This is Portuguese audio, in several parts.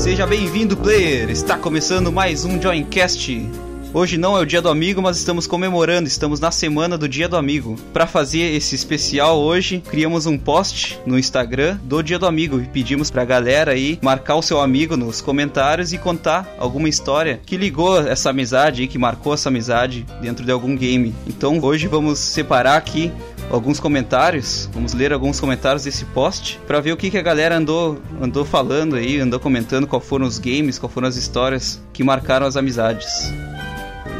Seja bem-vindo, player! Está começando mais um Joincast. Hoje não é o dia do amigo, mas estamos comemorando, estamos na semana do dia do amigo. Para fazer esse especial hoje, criamos um post no Instagram do dia do amigo e pedimos pra galera aí marcar o seu amigo nos comentários e contar alguma história que ligou essa amizade aí, que marcou essa amizade dentro de algum game. Então hoje vamos separar aqui alguns comentários, vamos ler alguns comentários desse post para ver o que, que a galera andou, andou falando aí, andou comentando qual foram os games, qual foram as histórias que marcaram as amizades.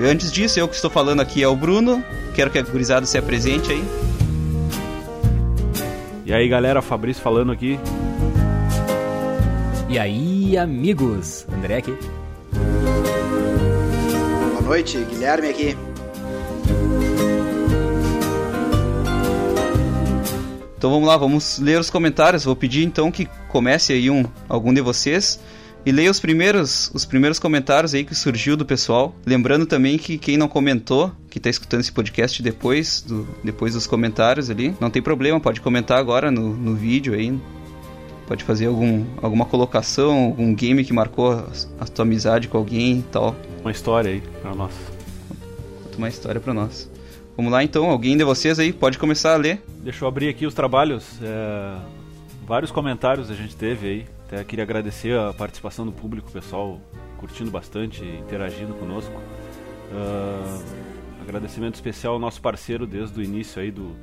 Antes disso, eu que estou falando aqui é o Bruno, quero que a gurizada se apresente aí. E aí galera, Fabrício falando aqui. E aí, amigos? André aqui. Boa noite, Guilherme aqui. Então vamos lá, vamos ler os comentários. Vou pedir então que comece aí um, algum de vocês e leia os primeiros, os primeiros comentários aí que surgiu do pessoal. Lembrando também que quem não comentou, que está escutando esse podcast depois, do, depois dos comentários ali, não tem problema, pode comentar agora no, no vídeo aí. Pode fazer algum, alguma colocação, algum game que marcou a, a tua amizade com alguém e tal. Uma história aí pra nós. Conta uma história pra nós. Vamos lá então, alguém de vocês aí pode começar a ler. Deixa eu abrir aqui os trabalhos. É, vários comentários a gente teve aí. Até queria agradecer a participação do público, pessoal curtindo bastante, interagindo conosco. Uh, agradecimento especial ao nosso parceiro desde o início aí do,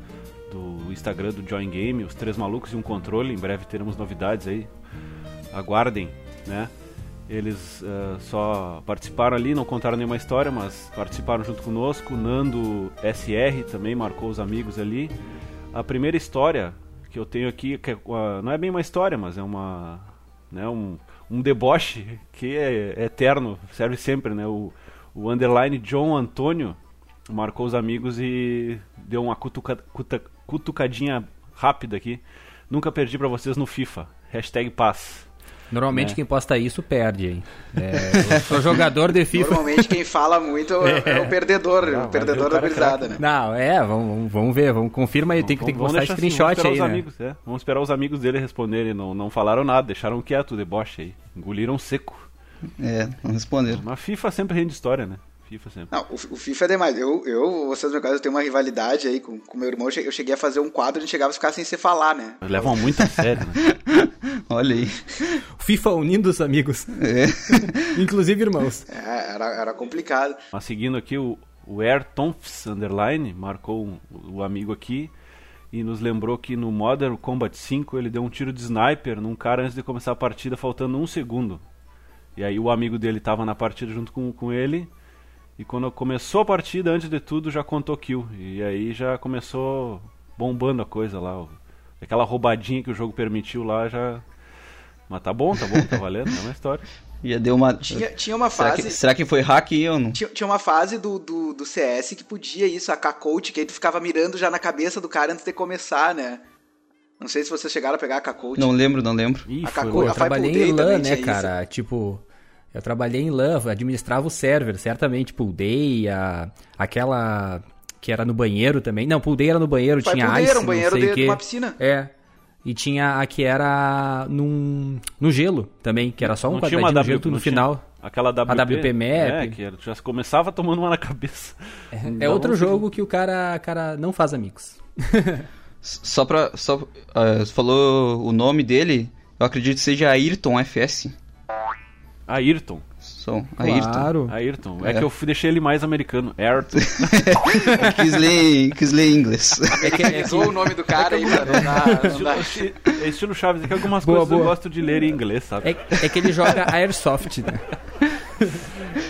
do Instagram do Join Game, os Três Malucos e um Controle. Em breve teremos novidades aí. Aguardem, né? Eles uh, só participaram ali, não contaram nenhuma história, mas participaram junto conosco. Nando SR também marcou os amigos ali. A primeira história que eu tenho aqui, que é, uh, não é bem uma história, mas é uma, né, um, um deboche que é, eterno, serve sempre, né? O, o underline John Antônio marcou os amigos e deu uma cutuca, cutucadinha rápida aqui. Nunca perdi para vocês no FIFA. Hashtag paz. Normalmente é. quem posta isso perde, hein? É, eu sou jogador de FIFA. Normalmente quem fala muito é, é o perdedor, Não, o perdedor da gurizada, né? Não, é, vamos, vamos ver, vamos, confirma aí, tem que, tem que postar screenshot assim, aí, né? Amigos, é. Vamos esperar os amigos dele responderem, não, não falaram nada, deixaram quieto o deboche aí, engoliram seco. É, não responderam. Mas FIFA sempre rende história, né? FIFA sempre. Não, o, o FIFA é demais. Eu, eu vocês no caso, eu tenho uma rivalidade aí com, com meu irmão. Eu cheguei a fazer um quadro, a gente chegava a ficar sem se falar, né? Eles levam muito a sério, né? Olha aí. FIFA unindo os amigos. É. Inclusive irmãos. É, era, era complicado. Mas seguindo aqui, o, o Air Underline marcou um, o amigo aqui e nos lembrou que no Modern Combat 5 ele deu um tiro de sniper num cara antes de começar a partida, faltando um segundo. E aí o amigo dele estava na partida junto com, com ele e quando começou a partida, antes de tudo, já contou kill. E aí já começou bombando a coisa lá. Aquela roubadinha que o jogo permitiu lá já. Mas tá bom, tá bom, tá valendo, é uma história. Já deu uma. Tinha, tinha uma Será fase. que, será que foi hack ou não? Tinha, tinha uma fase do, do, do CS que podia isso, a K-Coach, que aí tu ficava mirando já na cabeça do cara antes de começar, né? Não sei se vocês chegaram a pegar a K-Coach. Não lembro, não lembro. Ih, A louco. Eu a trabalhei em LAN, né, cara? Tipo, eu trabalhei em LAN, administrava o server, certamente. Pool Day, a, aquela que era no banheiro também. Não, Pool Day era no banheiro, tinha pro ice, banheiro, um não banheiro sei de, o quê. de uma piscina. É. E tinha a que era num, no gelo também, que era só um Não tinha quadradinho uma de gelo W, no não tinha final. Aquela WP, WP Map. É, que era- já começava tomando uma na cabeça. É Dava outro um jogo que o cara, cara não faz amigos. Só pra. Só, você falou o nome dele, eu acredito que seja Ayrton FS. Ayrton. Ayrton. Claro. Ayrton. É, É. que eu deixei ele mais americano. Ayrton. Eu quis ler, quis ler em inglês. É que, é que- Usou o nome do cara aí pra não dar. Não estilo, é estilo Chaves, é que algumas Boa, coisas eu boa. gosto de ler em inglês, sabe? é, é que ele joga Airsoft, né?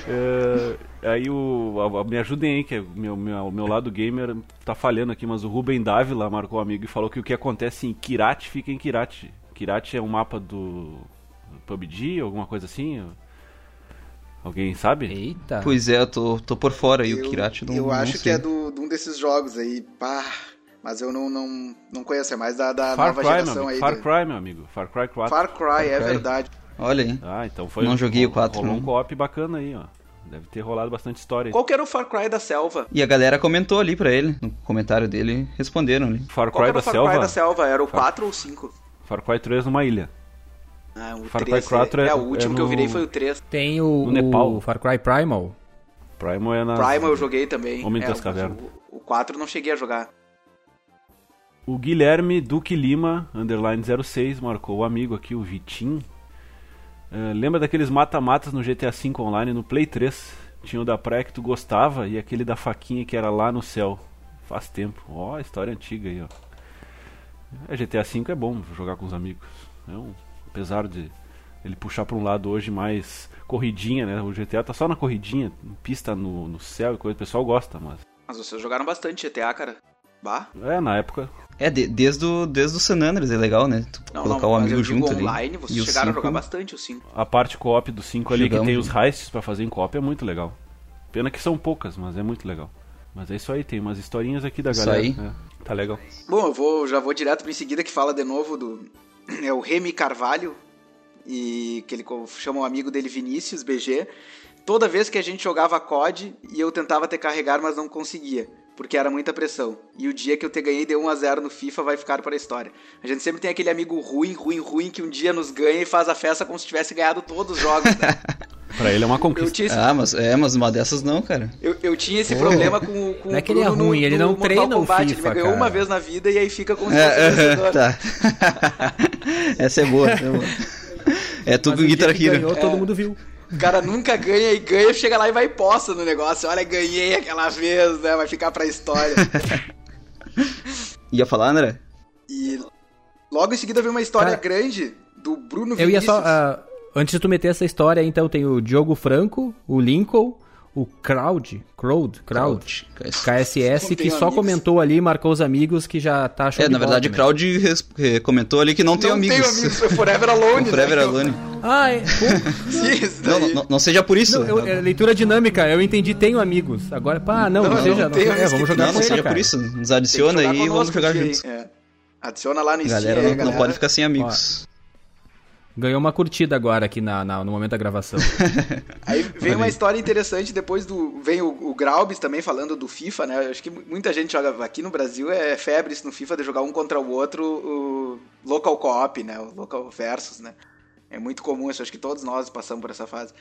É, aí o. a- a- me ajudem aí, que é o meu, meu, meu lado gamer tá falhando aqui, mas o Ruben Dávila marcou um amigo e falou que o que acontece em Kirati fica em Kirati. Kirati é um mapa do PUBG, alguma coisa assim? Alguém sabe? Eita. Pois é, eu tô, tô por fora aí, o Kirati não Eu não acho que é do, de um desses jogos aí, pá. Mas eu não, não, não conheço, é mais da, da Far nova Cry, geração aí. Far do- Cry, meu amigo. Far Cry 4. Far Cry, é Cry. verdade. Olha aí. Ah, então foi. Não joguei o ro- 4, Rolou não. um co-op bacana aí, ó. Deve ter rolado bastante história aí. Qual que era o Far Cry da selva? E a galera comentou ali pra ele, no comentário dele, responderam ali. Far Qual Cry que era da o Far Selva. Cry da selva? Era o Far- 4 ou 5? Far Cry 3 numa ilha. Ah, o Far Cry 3, 4 é, é- o último é que eu no- virei foi o 3. Tem o, No Nepal. o Far Cry Primal. Primal é na. Primal eu joguei também. Homem é, das Cavernas. O, o 4 eu não cheguei a jogar. O Guilherme Duque Lima, underline 06, marcou o amigo aqui, o Vitim. Eh, lembra daqueles mata-matas no GTA V Online no Play 3? Tinha o da praia que tu gostava e aquele da faquinha que era lá no céu. Faz tempo. Ó, história antiga aí, ó. É, GTA V é bom jogar com os amigos. É um- apesar de ele puxar para um lado hoje mais corridinha, né? O GTA tá só na corridinha, pista no, no céu e coisa. O pessoal gosta, mas. Mas vocês jogaram bastante GTA, cara. Bah. É, na época. É, de- desde, o, desde o San Andreas é legal, né? Tu Não, colocar não, o mas amigo junto ali. online, vocês E o chegaram a cinco- jogar bastante o 5. A parte co-op do 5 ali que tem os heists pra fazer em co-op é muito legal. Pena que são poucas, mas é muito legal. Mas é isso aí, tem umas historinhas aqui da Isso galera. aí. né? Tá legal. Bom, eu vou, já vou direto pra em seguida que fala de novo do. É o Remy Carvalho. E que ele chama um amigo dele Vinícius BG. Toda vez que a gente jogava COD e eu tentava te carregar, mas não conseguia. Porque era muita pressão. E o dia que eu te ganhei de 1x0 no FIFA vai ficar para a história. A gente sempre tem aquele amigo ruim, ruim, ruim, que um dia nos ganha e faz a festa como se tivesse ganhado todos os jogos. Né? Pra ele é uma conquista. tinha esse Ah, mas é, mas uma dessas não, cara. Eu, eu tinha esse Pô. problema com, com Não é o que ele é Bruno no- ruim, ele não Mortal treina o Kombat. Ele FIFA, me ganhou uma cara. vez na vida e aí fica com os É, tá. Essa é boa. essa É, boa. é tudo o Guitar Hero. ganhou, todo mundo viu. O cara nunca ganha e ganha, chega lá e vai e posta no negócio. Olha, ganhei aquela vez, né? Vai ficar pra história. Ia falar, André? e logo em seguida vem uma história Cara, grande do Bruno Eu ia Vinícius. só. ah, antes de tu meter essa história, então tem o Diogo Franco, o Lincoln, o Crowd, Crowd, Crowd, KSS, Não que só amigos. comentou ali, marcou os amigos que já tá show É, na bola verdade, também. Crowd eh, comentou ali que não, tem não amigos. tenho amigos, foi Forever Alone. O Forever né? Alone. Ah, é, Não, não, não seja por isso. não, eu- é leitura dinâmica, eu entendi, tenho amigos. Agora, pá, não, Não, não, não seja, não, é, vamos que- jogar Não, não seja cara. por isso. Nos Tem adiciona aí e vamos jogar juntos. É. Adiciona lá no Steam, Galera, não, não galera. pode ficar sem amigos. Ganhou uma curtida agora aqui na, na- no momento da gravação. Aí vem uma história interessante depois do. Vem o, o Graubis também falando do FIFA, né? Acho que muita gente joga aqui no Brasil é febre isso no FIFA de jogar um contra o outro o local co-op, né? O local versus, né? É muito comum, isso, acho que todos nós passamos por essa fase.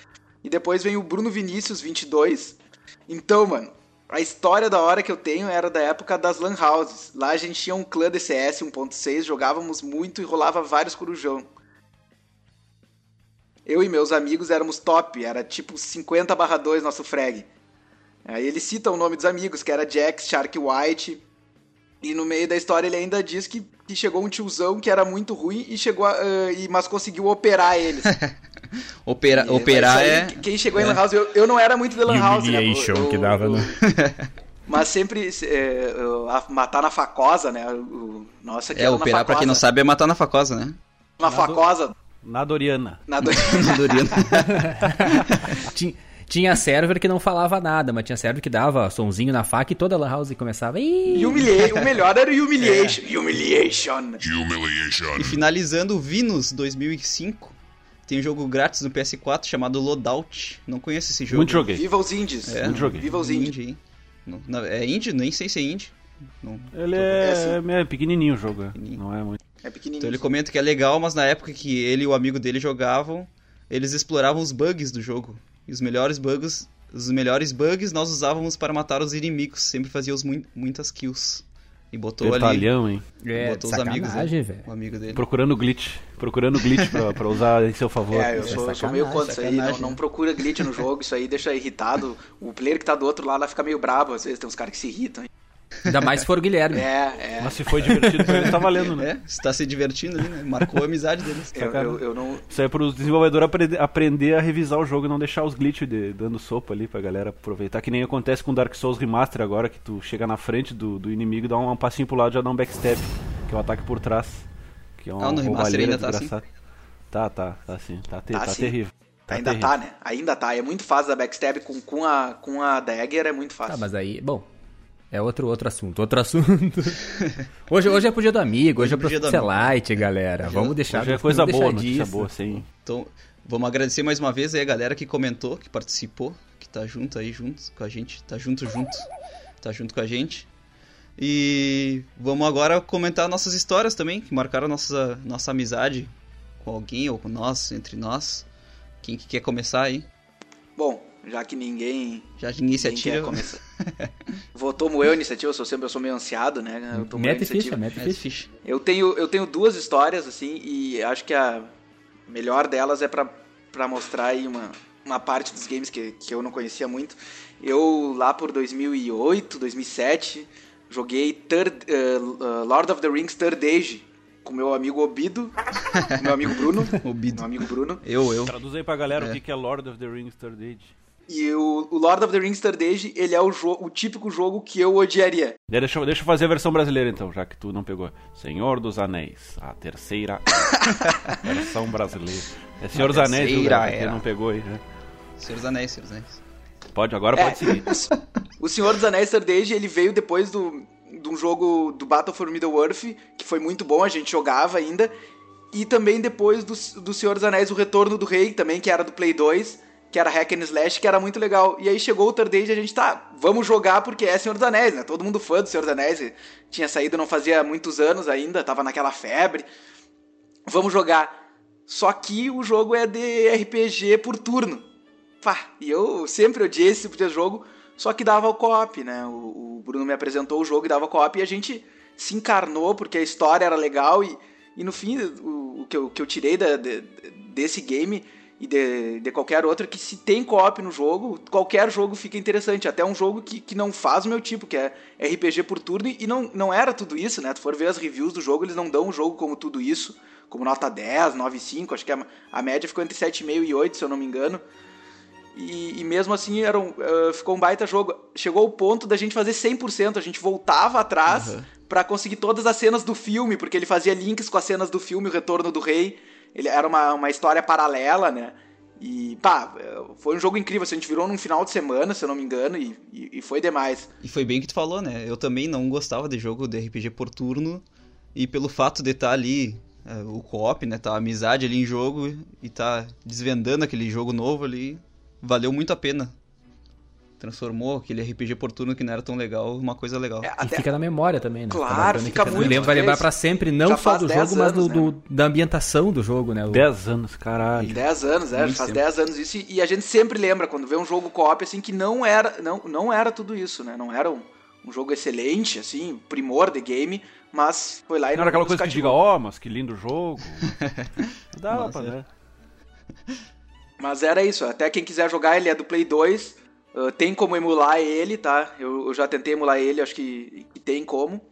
E depois vem o Bruno Vinícius 22. Então, mano, a história da hora que eu tenho era da época das Lan Houses. Lá a gente tinha um clã DCS 1.6, jogávamos muito e rolava vários corujão. Eu e meus amigos éramos top, era tipo 50 barra 2 nosso frag. Aí ele cita o nome dos amigos, que era Jax, Shark White. E no meio da história ele ainda diz que, que chegou um tiozão que era muito ruim e chegou a, ah, e, mas conseguiu operar eles. Opera, E- operar aí, é. Quem chegou em Lan House, eu, eu não era muito de Lan House, né? Que dava, eu- né? Mas sempre é, matar na facosa, né? O, nossa, que É, operar, pra quem facosa. não sabe, é matar na facosa, né? Na facosa. Na Doriana. Na do... Doriana. Tinha, tinha server que não falava nada, mas tinha server que dava sonzinho na faca e toda a lan house começava. "Ih". Humilha... O melhor era o Humiliation. Humiliation. E finalizando o Vinus 2005, tem um jogo grátis no PS4 chamado Loadout. Não conheço esse jogo. Muito joguei. Viva os indies. É, Muito joguei. Viva os indies. Indie, é indie? Nem sei se é indie. Não. Ele É, é, é pequenininho o jogo, é. Pequenininho. não é muito. É pequenininho. Então ele comenta que é legal, mas na época que ele e o amigo dele jogavam, eles exploravam os bugs do jogo. E os melhores bugs, os melhores bugs nós usávamos para matar os inimigos. Sempre fazíamos mui- muitas kills. E botou ali, Detalhão, hein? É, botou os amigos, sacanagem, né? velho. o amigo dele. Procurando glitch. Procurando glitch pra, pra usar em seu favor. É, eu é sou, eu sou meio contra isso aí. Não, não procura glitch no jogo, isso aí deixa irritado. O player que tá do outro lado lá fica meio bravo, às vezes tem uns caras que se irritam. Ainda mais se for o Guilherme. É, é. Mas se foi divertido pra ele, tá valendo, né? É, está se divertindo ali, né? Marcou a amizade deles. Eu, eu, eu não. Isso aí é pros desenvolvedores aprender, aprender a revisar o jogo e não deixar os glitches de- dando sopa ali pra galera aproveitar. Que nem acontece com Dark Souls Remaster agora, que tu chega na frente do, do inimigo, dá um, um passinho pro lado e já dá um backstab, que é o ataque por trás. Que é uma Ah, no remaster ainda tá assim? Tá, tá, tá sim. Tá, te- Tá tá assim. terrível. Tá Ainda terrível. tá, né? Ainda tá. É muito fácil da backstab com, com, a, com a dagger, é muito fácil. Tá, mas aí, bom, é outro, outro assunto, outro assunto. hoje, hoje é pro dia do amigo, hoje é pro Dia do Socialite, galera. Vamos deixar, Hoje é coisa vamos boa, deixar notícia disso. boa, sim. Então, vamos agradecer mais uma vez aí a galera que comentou, que participou, que tá junto aí, junto com a gente. Tá junto, junto. Tá junto com a gente. E vamos agora comentar nossas histórias também, que marcaram nossa, nossa amizade com alguém ou com nós, entre nós. Quem que quer começar aí? Bom, já que ninguém. Já de iniciativa. Começar. Vou tomo eu a iniciativa, eu sou sempre eu sou meio ansiado, né? Eu tomo mete ficha, mete ficha. ficha. Eu tenho, eu tenho duas histórias, assim, e acho que a melhor delas é para mostrar aí uma, uma parte dos games que, que eu não conhecia muito. Eu, lá por 2008, 2007, joguei Third, uh, uh, Lord of the Rings Third Age com meu amigo Obido, meu amigo Bruno. Obido. Meu amigo Bruno. Eu, eu. Traduz aí pra galera é. o que é Lord of the Rings Third Age. E o, o, Lord of the Rings Third Age, ele é o, o típico jogo que eu odiaria. Deixa, deixa eu fazer a versão brasileira então, já que tu não pegou. Senhor dos Anéis, a terceira versão brasileira. É Senhor dos Anéis, viu, quem não pegou aí, né? Senhor dos Anéis, Senhor dos Anéis. Pode, agora é, pode seguir. O Senhor dos Anéis Third Age, ele veio depois do, de um jogo do Battle for Middle-earth, que foi muito bom, a gente jogava ainda. E também depois do, do Senhor dos Anéis, O Retorno do Rei, também, que era do Play 2 que era Hack and Slash, que era muito legal. E aí chegou o Third Age e a gente, tá, vamos jogar porque é Senhor dos Anéis, né? Todo mundo fã do Senhor dos Anéis, tinha saído não fazia muitos anos ainda, tava naquela febre. Vamos jogar. Só que o jogo é de RPG por turno. Pá, e eu sempre odiei esse tipo de jogo, só que dava o co-op, né? O, o, Bruno me apresentou o jogo e dava co-op e a gente se encarnou porque a história era legal e, e no fim o, o que, eu, que eu tirei da, de, desse game e de, de qualquer outra que se tem co-op no jogo, qualquer jogo fica interessante. Até um jogo que, que não faz o meu tipo, que é RPG por turno, e não, não era tudo isso, né? Tu for ver as reviews do jogo, eles não dão o jogo como tudo isso, como nota 10, 9,5, acho que a, a média ficou entre 7,5 e 8, se eu não me engano. E, e mesmo assim era um, uh, ficou um baita jogo. Chegou o ponto da gente fazer 100%, a gente voltava atrás uhum. para conseguir todas as cenas do filme, porque ele fazia links com as cenas do filme O Retorno do Rei ele era uma, uma história paralela, né? E, pá, foi um jogo incrível. Assim, a gente virou num final de semana, se eu não me engano, e, e, e foi demais. E foi bem que tu falou, né? Eu também não gostava de jogo de RPG por turno. E pelo fato de estar tá ali, é, o co-op, né? Tá a amizade ali em jogo e tá desvendando aquele jogo novo ali, valeu muito a pena transformou aquele RPG por turno que não era tão legal uma coisa legal. É, até... E fica na memória também, né? Claro, fica que muito. Lembra, vai lembrar para sempre, não só do jogo, mas do, né? do, da ambientação do jogo, né? 10 anos, caralho. 10 anos, é, muito faz 10 anos isso. E a gente sempre lembra, quando vê um jogo co-op, assim, que não era, não, não era tudo isso, né? Não era um, um jogo excelente, assim, primor de game, mas foi lá e não, não era aquela coisa que diga, ó, oh, mas que lindo jogo. Dava pra ver. Mas era isso, até quem quiser jogar, ele é do Play 2, Uh, tem como emular ele, tá? Eu, eu, já tentei emular ele, acho que, que tem como.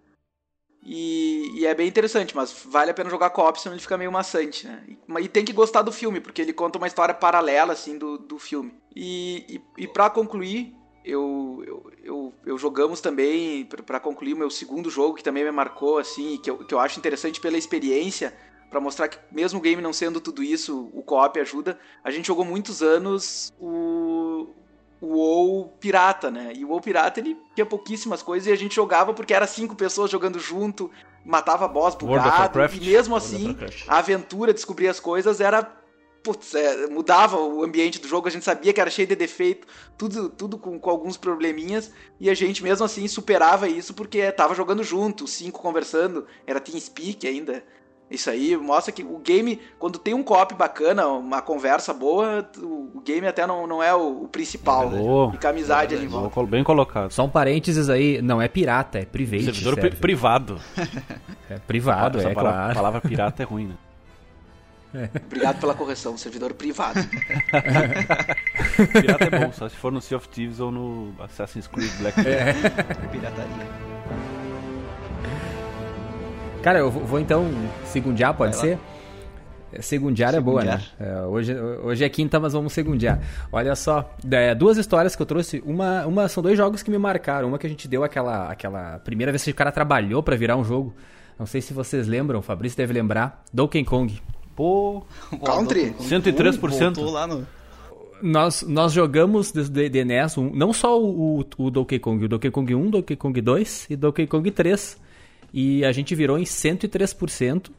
E, e, é bem interessante, mas vale a pena jogar co-op, senão ele fica meio maçante, né? E, e, tem que gostar do filme, porque ele conta uma história paralela, assim, do, do filme. E, e, e para concluir, eu, eu, eu, eu, jogamos também, para concluir o meu segundo jogo, que também me marcou, assim, que eu, que eu acho interessante pela experiência, para mostrar que mesmo o game não sendo tudo isso, o co-op ajuda. A gente jogou muitos anos o o WoW pirata, né? E o WoW pirata ele tinha pouquíssimas coisas e a gente jogava porque era cinco pessoas jogando junto, matava boss bugado e mesmo assim a aventura, descobrir as coisas era putz, é, mudava o ambiente do jogo, a gente sabia que era cheio de defeito, tudo, tudo com, com alguns probleminhas, e a gente mesmo assim superava isso porque tava jogando junto, cinco conversando, era TeamSpeak ainda, isso aí mostra que o game, quando tem um co-op bacana, uma conversa boa, o game até não, não é o, principal. Oh, Fica amizade é ali em volta. Bem colocado. Só um parênteses aí, não é pirata, é private. Servidor pri privado. é privado, Essa é palavra, claro. A palavra pirata é ruim, né? Obrigado pela correção, servidor privado. pirata é bom, só se for no Sea of Thieves ou no Assassin's Creed Black Flag. É. Pirataria. Cara, eu vou então segundiar, pode ser? Segundiar é boa, né? É, hoje, hoje é quinta, mas vamos segundiar. Olha só, é, duas histórias que eu trouxe. Uma, uma são dois jogos que me marcaram. Uma que a gente deu aquela, aquela primeira vez que o cara trabalhou para virar um jogo. Não sei se vocês lembram, o Fabrício deve lembrar. Donkey Kong. Pô, Country? 103%. lá no... Nós, nós jogamos de, de NES, um, não só o, o Donkey Kong, o Donkey Kong 1, Donkey Kong 2 e Donkey Kong 3 e a gente virou em 103%.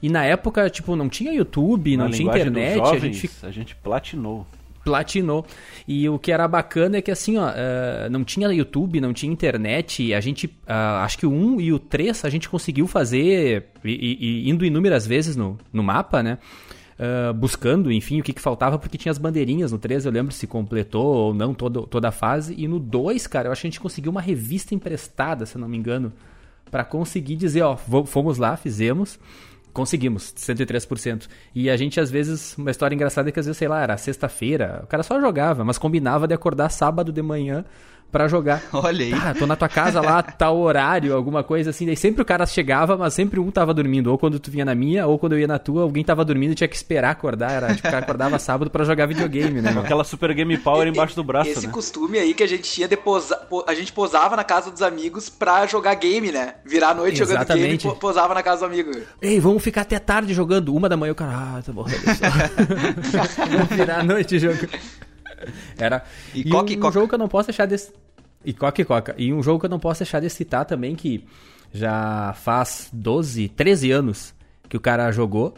E na época, tipo, não tinha YouTube, na não tinha internet. Jovens, a gente a gente platinou. platinou. E o que era bacana é que assim, ó, uh, não tinha YouTube, não tinha internet, a gente, uh, acho que o 1 e o 3 a gente conseguiu fazer, e, e indo inúmeras vezes no, no mapa, né? Uh, buscando, enfim, o que, que, faltava, porque tinha as bandeirinhas no 3, eu lembro se completou ou não todo, toda a fase. E no 2, cara, eu acho que a gente conseguiu uma revista emprestada, se eu não me engano, para conseguir dizer, ó, fomos lá, fizemos, conseguimos, 103%. E a gente, às vezes, uma história engraçada é que às vezes, sei lá, era sexta-feira, o cara só jogava, mas combinava de acordar sábado de manhã para jogar. Olha aí. Tá, tô na tua casa lá, tal horário, alguma coisa assim. Daí sempre o cara chegava, mas sempre um tava dormindo. Ou quando tu vinha na minha, ou quando eu ia na tua, alguém tava dormindo e tinha que esperar acordar. Era, tipo, o cara acordava sábado para jogar videogame, né? Aquela Super Game Power embaixo do braço, Esse né? costume aí que a gente tinha de posar, a gente posava na casa dos amigos pra jogar game, né? Virar a noite Exatamente. jogando game e posava na casa do amigo. Ei, vamos ficar até tarde jogando. Uma da manhã o cara, ah, tá morrendo. vamos virar a noite jogando. Era. E, e coca, um, coca. jogo que eu não posso deixar desse. E coca e coca. E um jogo que eu não posso deixar de citar também, que já faz 12, 13 anos que o cara jogou.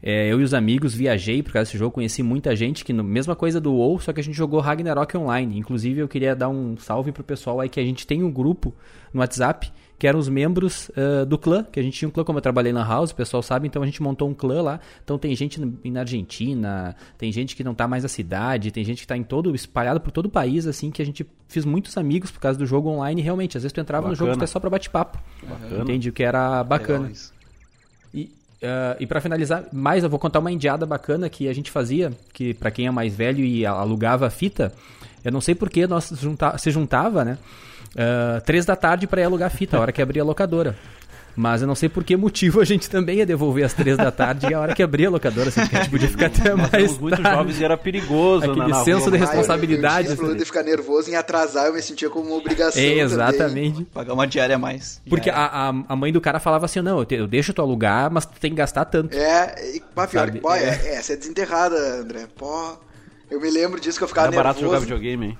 É, eu e os amigos viajei por causa desse jogo, conheci muita gente que, no, mesma coisa do WoW, só que a gente jogou Ragnarok Online. Inclusive, eu queria dar um salve pro pessoal aí que a gente tem um grupo no WhatsApp que eram os membros uh, do clã, que a gente tinha um clã, como eu trabalhei na House, o pessoal sabe, então a gente montou um clã lá. Então tem gente na Argentina, tem gente que não tá mais na cidade, tem gente que tá em todo, espalhado por todo o país, assim, que a gente fez muitos amigos por causa do jogo online, realmente. Às vezes tu entrava bacana. no jogo só pra bate-papo. Entende? O que era bacana. E, Uh, e para finalizar, mais eu vou contar uma indiada bacana que a gente fazia, que para quem é mais velho e alugava a fita, eu não sei porque nós junta se juntava, né? Uh, três da tarde para ir alugar fita, a hora que abria a locadora. Mas eu não sei por que motivo a gente também ia devolver às três da tarde e a hora que abria a locadora, assim, porque a gente podia ficar até mais tarde. muito jovens e era perigoso, Aquele na, na senso rua. de responsabilidade. Ah, eu, eu, eu de ficar nervoso em atrasar, eu me sentia como uma obrigação é, Exatamente. Também. Pagar uma diária a mais. Porque a, a, a, mãe do cara falava assim, não, eu, te, eu deixo tu alugar, mas tu tem que gastar tanto. É, e pá, pior, pô, é. é, essa é desenterrada, André. Pô, eu me lembro disso que eu ficava era nervoso. barato jogar videogame, hein?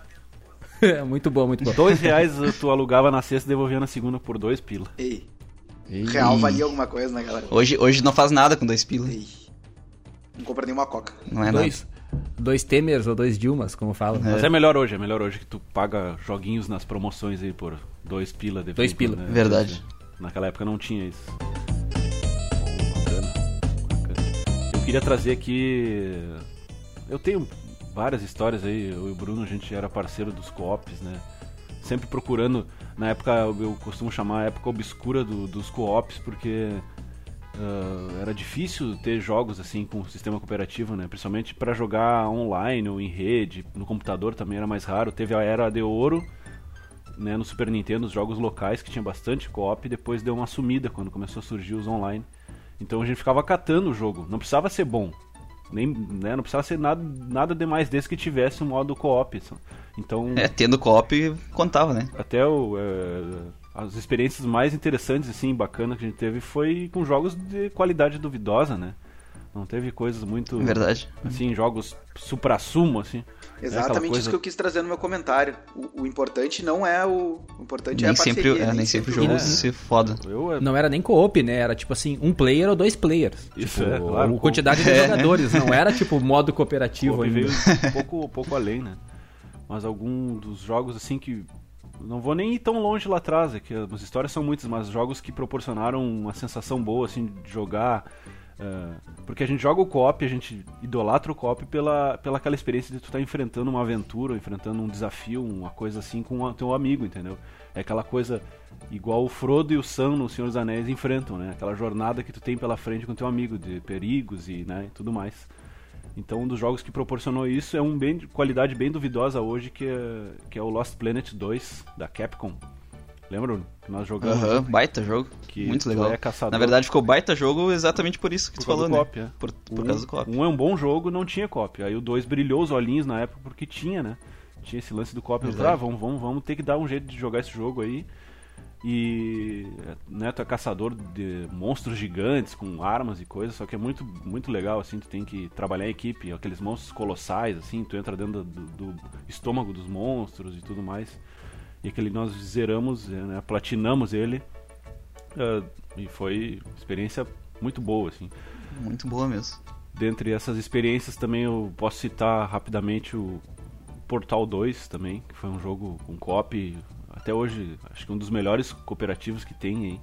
muito bom, muito bom. Dois reais tu alugava na sexta e devolvia na segunda por dois pila. Ei. Ei. Real valia alguma coisa, né, galera? Hoje, hoje não faz nada com dois pila. Ei. Não compra nenhuma coca. Não é dois, nada. Dois Temers ou dois Dilmas, como falam. É. Mas é melhor hoje, é melhor hoje que tu paga joguinhos nas promoções aí por dois pila. De dois pila. Né? Verdade. Naquela época não tinha isso. Bacana. Bacana. Eu queria trazer aqui... Eu tenho várias histórias aí. Eu e o Bruno, a gente era parceiro dos co-ops, né? Sempre procurando. Na época, eu costumo chamar a época obscura do, dos co-ops, porque uh, era difícil ter jogos assim com sistema cooperativo, né? Principalmente para jogar online ou em rede. No computador também era mais raro. Teve a era de ouro. Né, no Super Nintendo, os jogos locais que tinha bastante co-op, e depois deu uma sumida quando começou a surgir os online. Então a gente ficava catando o jogo. Não precisava ser bom, nem, né, não precisava ser nada, nada demais desse que tivesse um modo co-op. Então, é, tendo co-op contava, né? Até o, é, as experiências mais interessantes, assim, bacana que a gente teve foi com jogos de qualidade duvidosa, né? Não teve coisas muito. Verdade. Assim, jogos supra-sumo, assim. Né, Exatamente coisa... isso que eu quis trazer no meu comentário. O, o importante não é o. O importante nem é a parceria. Sempre, é, nem, sempre o jogo é. se foda. Eu, é... Não era nem co-op, né? Era tipo assim, um player ou dois players. Isso tipo, é, claro. A quantidade de é. jogadores. Não era tipo modo cooperativo. Co veio um pouco, um pouco além, né? Mas algum dos jogos assim que não vou nem ir tão longe lá atrás, é que as histórias são muitas, mas jogos que proporcionaram uma sensação boa assim de jogar Uh, porque a gente joga o co-op, a gente idolatra o co-op pela, pela aquela experiência de tu estar tá enfrentando uma aventura, enfrentando um desafio, uma coisa assim com o teu amigo, entendeu? É aquela coisa igual o Frodo e o Sam no Senhor dos Anéis enfrentam, né? Aquela jornada que tu tem pela frente com teu amigo, de perigos e né, tudo mais. Então, um dos jogos que proporcionou isso é um bem qualidade bem duvidosa hoje, que é, que é o Lost Planet 2, da Capcom. Lembra que nós jogamos? Aham, baita jogo. Que Muito legal. É Na verdade, ficou baita jogo exatamente por isso que por tu falou, né? Copy, é. Por, por um, causa do copy. Um é um bom jogo, não tinha copy. Aí o 2 brilhou os olhinhos na época porque tinha, né? Tinha esse lance do copy. Eu falei, ah, vamos, vamos, vamos ter que dar um jeito de jogar esse jogo aí. E né, tu é caçador de monstros gigantes com armas e coisas, só que é muito, muito legal, assim, tu tem que trabalhar em equipe, aqueles monstros colossais, assim, tu entra dentro do, do estômago dos monstros e tudo mais. E aquele nós zeramos, eh, né, platinamos ele. Uh, e foi experiência muito boa, assim. Muito boa mesmo. dentre essas experiências também eu posso citar rapidamente o Portal 2 também, que foi um jogo com cop até hoje, acho que um dos melhores cooperativos que tem aí.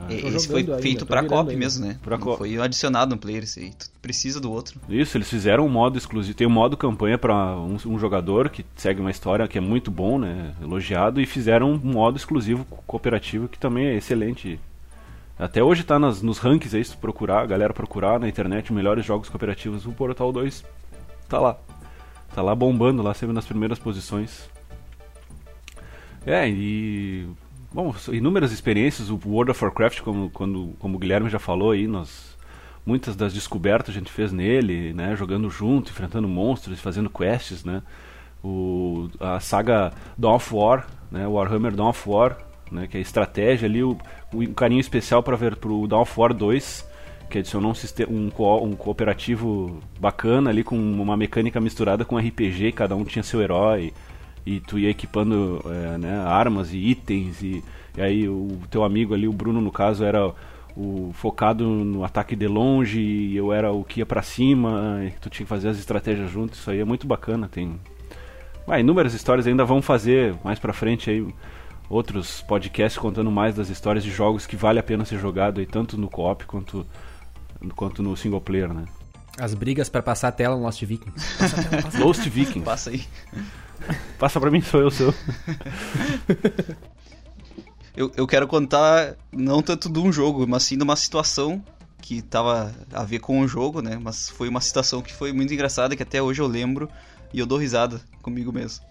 Ah, esse foi feito pra cop mesmo, né? Pra co foi adicionado no player, esse aí. Tu precisa do outro. Isso, eles fizeram um modo exclusivo. Tem um modo campanha para um, um, jogador que segue uma história que é muito bom, né? Elogiado. E fizeram um modo exclusivo cooperativo que também é excelente. Até hoje tá nas, nos rankings aí, se procurar, a galera procurar na internet melhores jogos cooperativos, o Portal 2 tá lá. Tá lá bombando, lá sempre nas primeiras posições. É, e bom, inúmeras experiências, o World of Warcraft, como, quando, como o Guilherme já falou aí, nós, muitas das descobertas a gente fez nele, né, jogando junto, enfrentando monstros, fazendo quests, né, o, a saga Dawn of War, né, Warhammer Dawn of War, né, que é a estratégia ali, o, o carinho especial para ver para o Dawn of War 2, que adicionou um, sistema, um, co um cooperativo bacana ali, com uma mecânica misturada com RPG, cada um tinha seu herói, e tu ia equipando é, né, armas e itens e, e, aí o teu amigo ali, o Bruno no caso, era o focado no ataque de longe e eu era o que ia para cima, e tu tinha que fazer as estratégias juntos, isso aí é muito bacana, tem ah, inúmeras histórias ainda vão fazer mais para frente aí outros podcasts contando mais das histórias de jogos que vale a pena ser jogado aí tanto no co-op quanto quanto no single player, né? As brigas para passar a tela no Lost Vikings. Lost Vikings. Passa aí. Passa pra mim, sou eu, sou eu. Eu quero contar não tanto de um jogo, mas sim de uma situação que tava a ver com o jogo, né? Mas foi uma situação que foi muito engraçada, que até hoje eu lembro e eu dou risada comigo mesmo.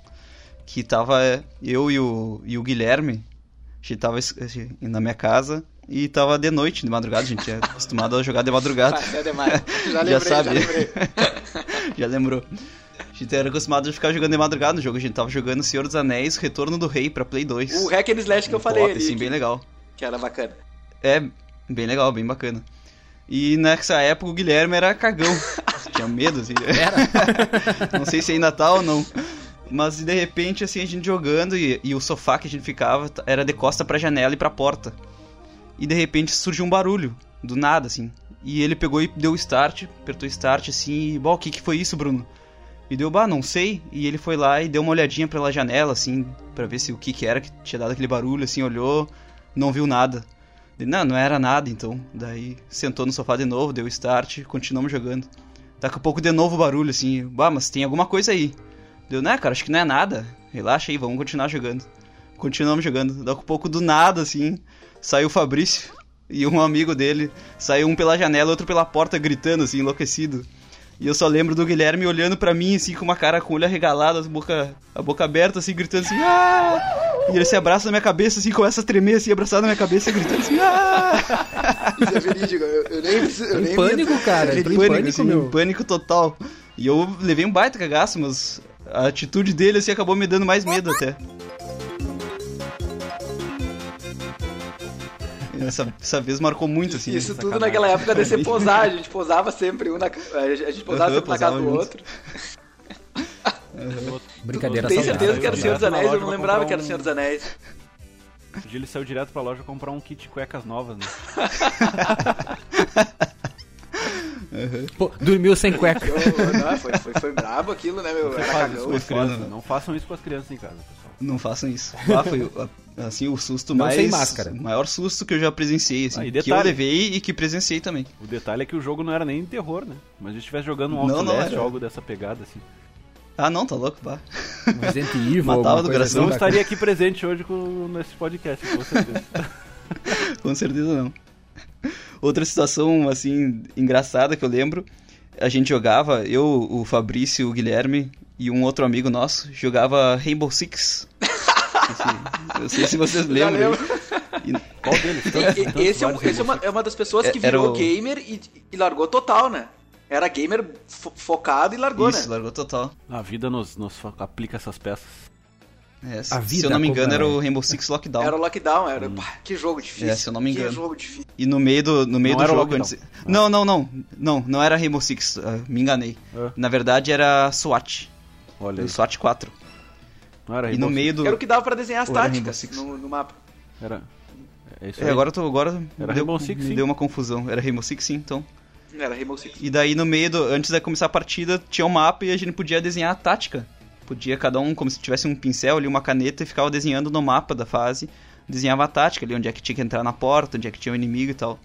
Que tava eu e o, e o Guilherme, a gente tava na minha casa e tava de noite, de madrugada, a gente é acostumado a jogar de madrugada. É demais. Já, lembrei, já sabe. Já, já lembrou. A gente era acostumado a ficar jogando de madrugada no jogo. A gente tava jogando Senhor dos Anéis, Retorno do Rei pra Play 2. O Hack and Slash que eu falei ali. Sim, bem legal. Que era bacana. É, bem legal, bem bacana. E nessa época o Guilherme era cagão. Tinha medo, assim. Era. não sei se ainda tá ou não. Mas de repente, assim, a gente jogando e, e, o sofá que a gente ficava era de costa pra janela e pra porta. E de repente surgiu um barulho, do nada, assim. E ele pegou e deu start, apertou start, assim, e, bom, o que, que foi isso, Bruno? E deu, bah, não sei. E ele foi lá e deu uma olhadinha pela janela, assim, para ver se o que que era que tinha dado aquele barulho, assim, olhou, não viu nada. Ele, não, não era nada, então. Daí sentou no sofá de novo, deu start, continuamos jogando. Daqui a pouco de novo barulho, assim, bah, mas tem alguma coisa aí. Deu, né, cara, acho que não é nada. Relaxa aí, vamos continuar jogando. Continuamos jogando. Daqui a pouco do nada, assim, saiu o Fabrício e um amigo dele. Saiu um pela janela, outro pela porta, gritando, assim, enlouquecido. E eu só lembro do Guilherme olhando para mim, assim, com uma cara com o olho arregalado, a boca, a boca aberta, assim, gritando assim, ah! E ele se abraça na minha cabeça, assim, começa a tremer, assim, abraçado na minha cabeça, gritando assim, ah! Isso é verídico, eu, eu nem... Eu nem pânico, cara, em pânico, pânico, assim, meu. pânico total. E eu levei um baita cagaço, mas a atitude dele, assim, acabou me dando mais medo até. Essa, essa vez marcou muito, assim. Isso tudo naquela época de você posar, a gente posava sempre um na, a gente posava uhum, sempre na casa do outro. Uhum. Brincadeira Tem certeza que era o Senhor dos Anéis? Eu não lembrava que era o Senhor dos Anéis. Um dia ele saiu direto pra loja comprar um kit de cuecas novas, né? Uhum. Pô, dormiu sem cueca. não, foi, foi, foi brabo aquilo, né, meu? Era cagão. Crianças, não façam isso com as crianças em casa, pessoal. Não façam isso. Ah, foi assim o susto não mais sem máscara. O maior susto que eu já presenciei, assim, ah, detalhe, que eu levei e que presenciei também. O detalhe é que o jogo não era nem terror, né? Mas a gente estivesse jogando um Outlast ou algo dessa pegada assim. Ah, não, tá louco, pá. Resident Evil, Matava do coração. Não estaria aqui presente hoje com, nesse podcast, com certeza. com certeza não. Outra situação, assim, engraçada que eu lembro, a gente jogava, eu, o Fabrício, o Guilherme e um outro amigo nosso, jogava Rainbow Six. eu sei se vocês lembram. E... Qual deles? Tantos, esse, é, esse é, uma, é uma das pessoas que virou o... gamer e, e largou total, né? Era gamer fo focado e largou, Isso, né? largou total. A vida nos, nos aplica essas peças. É, se, se eu não me engano, era o Rainbow Six Lockdown. Era o Lockdown, era. Hum. Pá, que jogo difícil. É, se eu não me engano. Que jogo difícil. E no meio do, no meio não do jogo. Antes... Não, não, não. Não, não era Rainbow Six. Uh, me enganei. É. Na verdade era SWAT. Olha. Aí. SWAT 4. Não era e no meio do. Era o que dava pra desenhar as táticas no, no, mapa. Era. É isso é, agora eu tô. Agora era deu, Rainbow Six, sim. Deu uma confusão. Era Rainbow Six, sim, então. Era Rainbow Six. E daí no meio, do, antes de começar a partida, tinha um mapa e a gente podia desenhar a tática. Podia cada um, como se tivesse um pincel ali, uma caneta, e ficava desenhando no mapa da fase. Desenhava a tática ali, onde é que tinha que entrar na porta, onde é que tinha o inimigo e tal.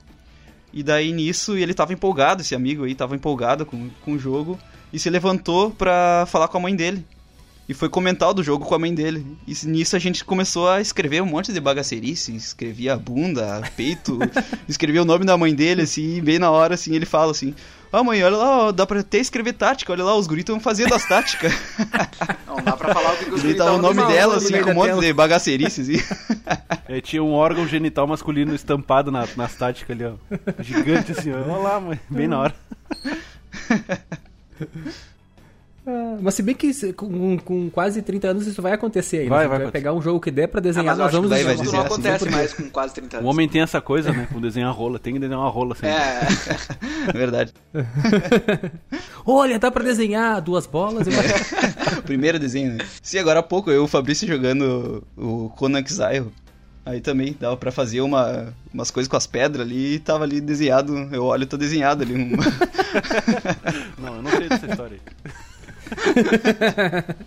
E daí nisso ele tava empolgado, esse amigo aí tava empolgado com, com o jogo. E se levantou pra falar com a mãe dele. E foi comentar o do jogo com a mãe dele. E nisso a gente começou a escrever um monte de bagaceirice. Escrevia bunda, peito. escrevia o nome da mãe dele, assim. E bem na hora, assim, ele fala assim... Ah, mãe, olha lá, ó, dá pra até escrever tática. Olha lá, os guris estão fazendo as táticas. Não, dá pra falar o que os guris tá o nome dela, assim, com um monte de bagaceirice, assim. É, tinha um órgão genital masculino estampado na, nas táticas ali, ó. Gigante, assim, ó. Olha lá, mãe. Bem na hora. Ah, mas se bem que com, com, quase 30 anos isso vai acontecer aí. Vai, vai, vai pegar um jogo que der pra desenhar, ah, nós vamos desenhar. Isso não acontece assim, mais com quase 30 anos. O homem tem essa coisa, né? Com desenhar rola. Tem que desenhar uma rola sempre. É, verdade. Olha, dá pra desenhar duas bolas. E... Primeiro desenho, né? Sim, agora há pouco eu e o Fabrício jogando o Conan Exile. Aí também dava pra fazer uma, umas coisas com as pedras ali e tava ali desenhado. Eu olho, tô desenhado ali. Um... não, eu não sei dessa história aí.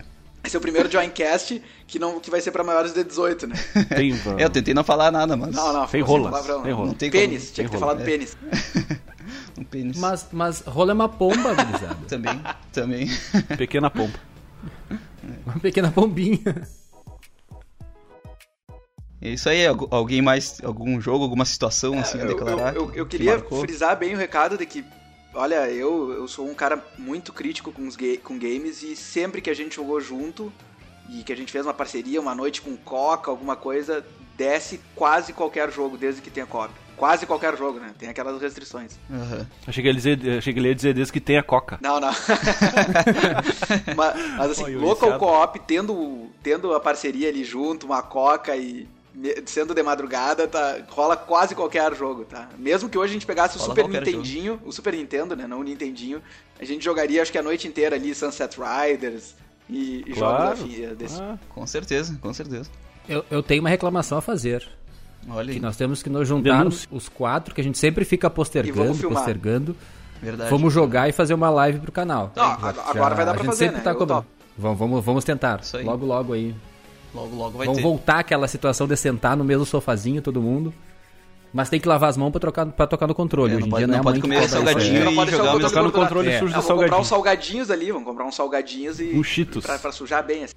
Esse é o primeiro Joincast que, não, que vai ser pra maiores de 18, né? Tem, é, eu tentei não falar nada, mas. Não, não, tem rola. Palavrão, tem rola. Não tem pênis, como... tinha que ter falado é. pênis. um pênis. Mas, mas rola é uma pomba, gurizada. também, também. Pequena pomba. Uma pequena pombinha. É isso aí, alguém mais, algum jogo, alguma situação assim é, a declarar? Eu, eu, eu queria que frisar bem o recado de que Olha, eu, eu sou um cara muito crítico com, os ga com games e sempre que a gente jogou junto e que a gente fez uma parceria, uma noite com Coca, alguma coisa, desce quase qualquer jogo, desde que tenha copy. Quase qualquer jogo, né? Tem aquelas restrições. Uhum. Achei, que ele dizer, achei que ele ia dizer desde que tenha Coca. Não, não. mas, mas, assim, local co-op, tendo, tendo a parceria ali junto, uma Coca e sendo de madrugada, tá, rola quase qualquer jogo, tá? Mesmo que hoje a gente pegasse rola o Super Nintendinho, jogo. o Super Nintendo, né, não o Nintendinho, a gente jogaria acho que a noite inteira ali Sunset Riders e, e claro. jogos afim desse. Ah, com certeza, com certeza. Eu, eu tenho uma reclamação a fazer. Olha aí. Que nós temos que nos juntar Denúncia. os quatro, que a gente sempre fica postergando, postergando. Verdade. Vamos jogar e fazer uma live pro canal. Não, agora já, vai dar pra fazer, né? Tá vamos, vamos, vamos tentar. Logo, logo aí. Logo, logo vai Vamos ter. voltar aquela situação de sentar no mesmo sofazinho, todo mundo. Mas tem que lavar as mãos pra, trocar, pra tocar no controle. É, Hoje em pode, dia não, não é pode comer salgadinho não pode jogar tocar no controle é. sujo Vamos comprar uns salgadinhos ali, vamos comprar uns salgadinhos e... Um Cheetos. Pra, pra sujar bem, assim.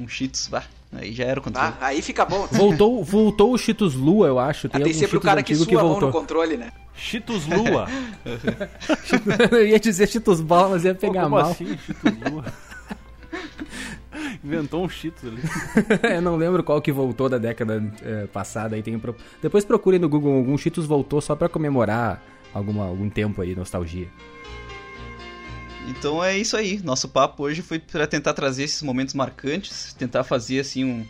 Um Cheetos, vá. Aí já era o controle. Ah, aí fica bom. Voltou, voltou o Cheetos Lua, eu acho. Tem, ah, tem sempre o cara que sua que voltou. a mão no controle, né? Cheetos Lua. eu ia dizer Cheetos Bola, mas ia pegar Pô, como mal. assim, Cheetos Lua? Inventou um Cheetos ali. eu não lembro qual que voltou da década é, passada. Aí tem pro... Depois procurem no Google algum Cheetos voltou só para comemorar alguma, algum tempo aí, nostalgia. Então é isso aí. Nosso papo hoje foi para tentar trazer esses momentos marcantes, tentar fazer assim um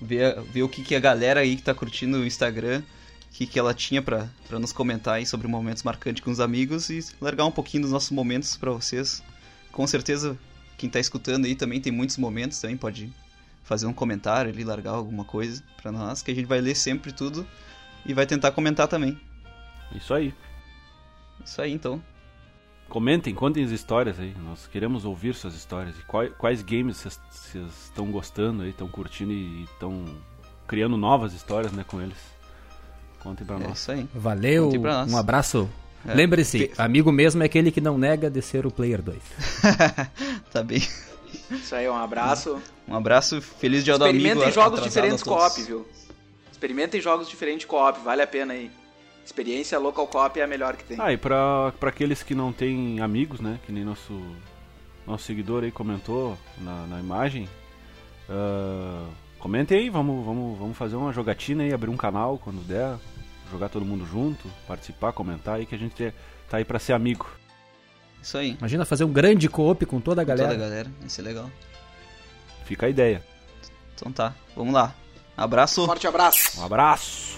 ver, ver o que, que a galera aí que tá curtindo o Instagram, o que, que ela tinha para nos comentar aí sobre momentos marcantes com os amigos e largar um pouquinho dos nossos momentos para vocês. Com certeza quem tá escutando aí também tem muitos momentos, também pode fazer um comentário ali, largar alguma coisa para nós, que a gente vai ler sempre tudo e vai tentar comentar também. Isso aí. Isso aí, então. Comentem, contem as histórias aí. Nós queremos ouvir suas histórias. E quais, quais games vocês estão gostando aí, estão curtindo e estão criando novas histórias né, com eles. Contem pra é nós. Isso aí. Valeu, um abraço é. Lembre-se, amigo mesmo é aquele que não nega de ser o player 2. tá bem. Isso aí, um abraço. Um abraço, feliz dia do amigo. Experimentem jogos diferentes co-op, viu? Experimentem jogos diferentes co-op, vale a pena aí. Experiência local co-op é a melhor que tem. Ah, e pra, pra aqueles que não têm amigos, né? Que nem nosso, nosso seguidor aí comentou na, na imagem. Uh, comentem aí, vamos, vamos, vamos fazer uma jogatina aí, abrir um canal quando der jogar todo mundo junto, participar, comentar aí que a gente tá aí para ser amigo. Isso aí. Imagina fazer um grande co-op com toda a galera. Com toda a galera, isso é legal. Fica a ideia. Então tá, vamos lá. Abraço. Forte abraço. Um abraço.